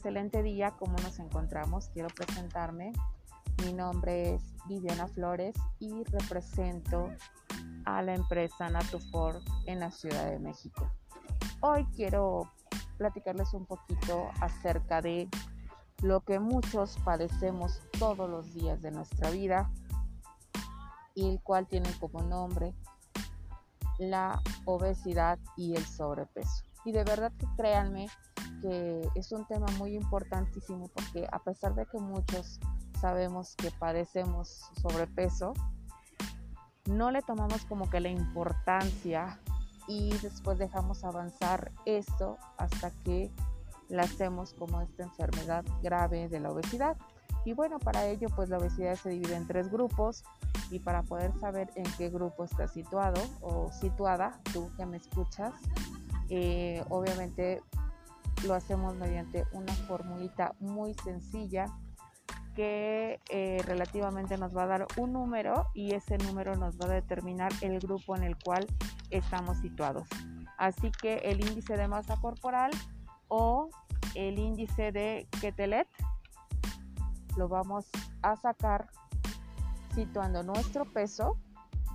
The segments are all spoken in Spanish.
excelente día. ¿Cómo nos encontramos? Quiero presentarme. Mi nombre es Viviana Flores y represento a la empresa Natufor en la Ciudad de México. Hoy quiero platicarles un poquito acerca de lo que muchos padecemos todos los días de nuestra vida y el cual tiene como nombre la obesidad y el sobrepeso. Y de verdad que créanme que es un tema muy importantísimo porque a pesar de que muchos sabemos que padecemos sobrepeso, no le tomamos como que la importancia y después dejamos avanzar esto hasta que la hacemos como esta enfermedad grave de la obesidad. Y bueno, para ello pues la obesidad se divide en tres grupos y para poder saber en qué grupo está situado o situada, tú que me escuchas, eh, obviamente lo hacemos mediante una formulita muy sencilla que eh, relativamente nos va a dar un número y ese número nos va a determinar el grupo en el cual estamos situados. Así que el índice de masa corporal o el índice de Ketelet lo vamos a sacar situando nuestro peso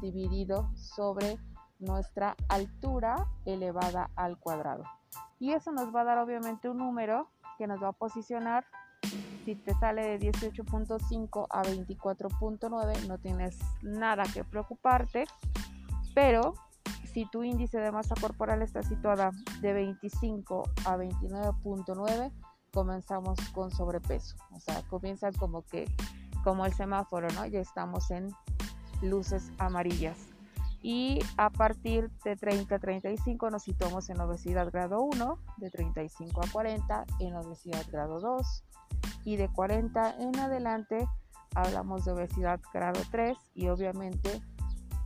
dividido sobre nuestra altura elevada al cuadrado. Y eso nos va a dar obviamente un número que nos va a posicionar. Si te sale de 18.5 a 24.9 no tienes nada que preocuparte, pero si tu índice de masa corporal está situada de 25 a 29.9, comenzamos con sobrepeso. O sea, comienzan como que, como el semáforo, ¿no? Ya estamos en luces amarillas. Y a partir de 30 a 35 nos situamos en obesidad grado 1, de 35 a 40 en obesidad grado 2 y de 40 en adelante hablamos de obesidad grado 3 y obviamente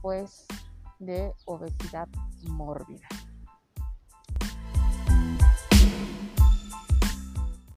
pues de obesidad mórbida.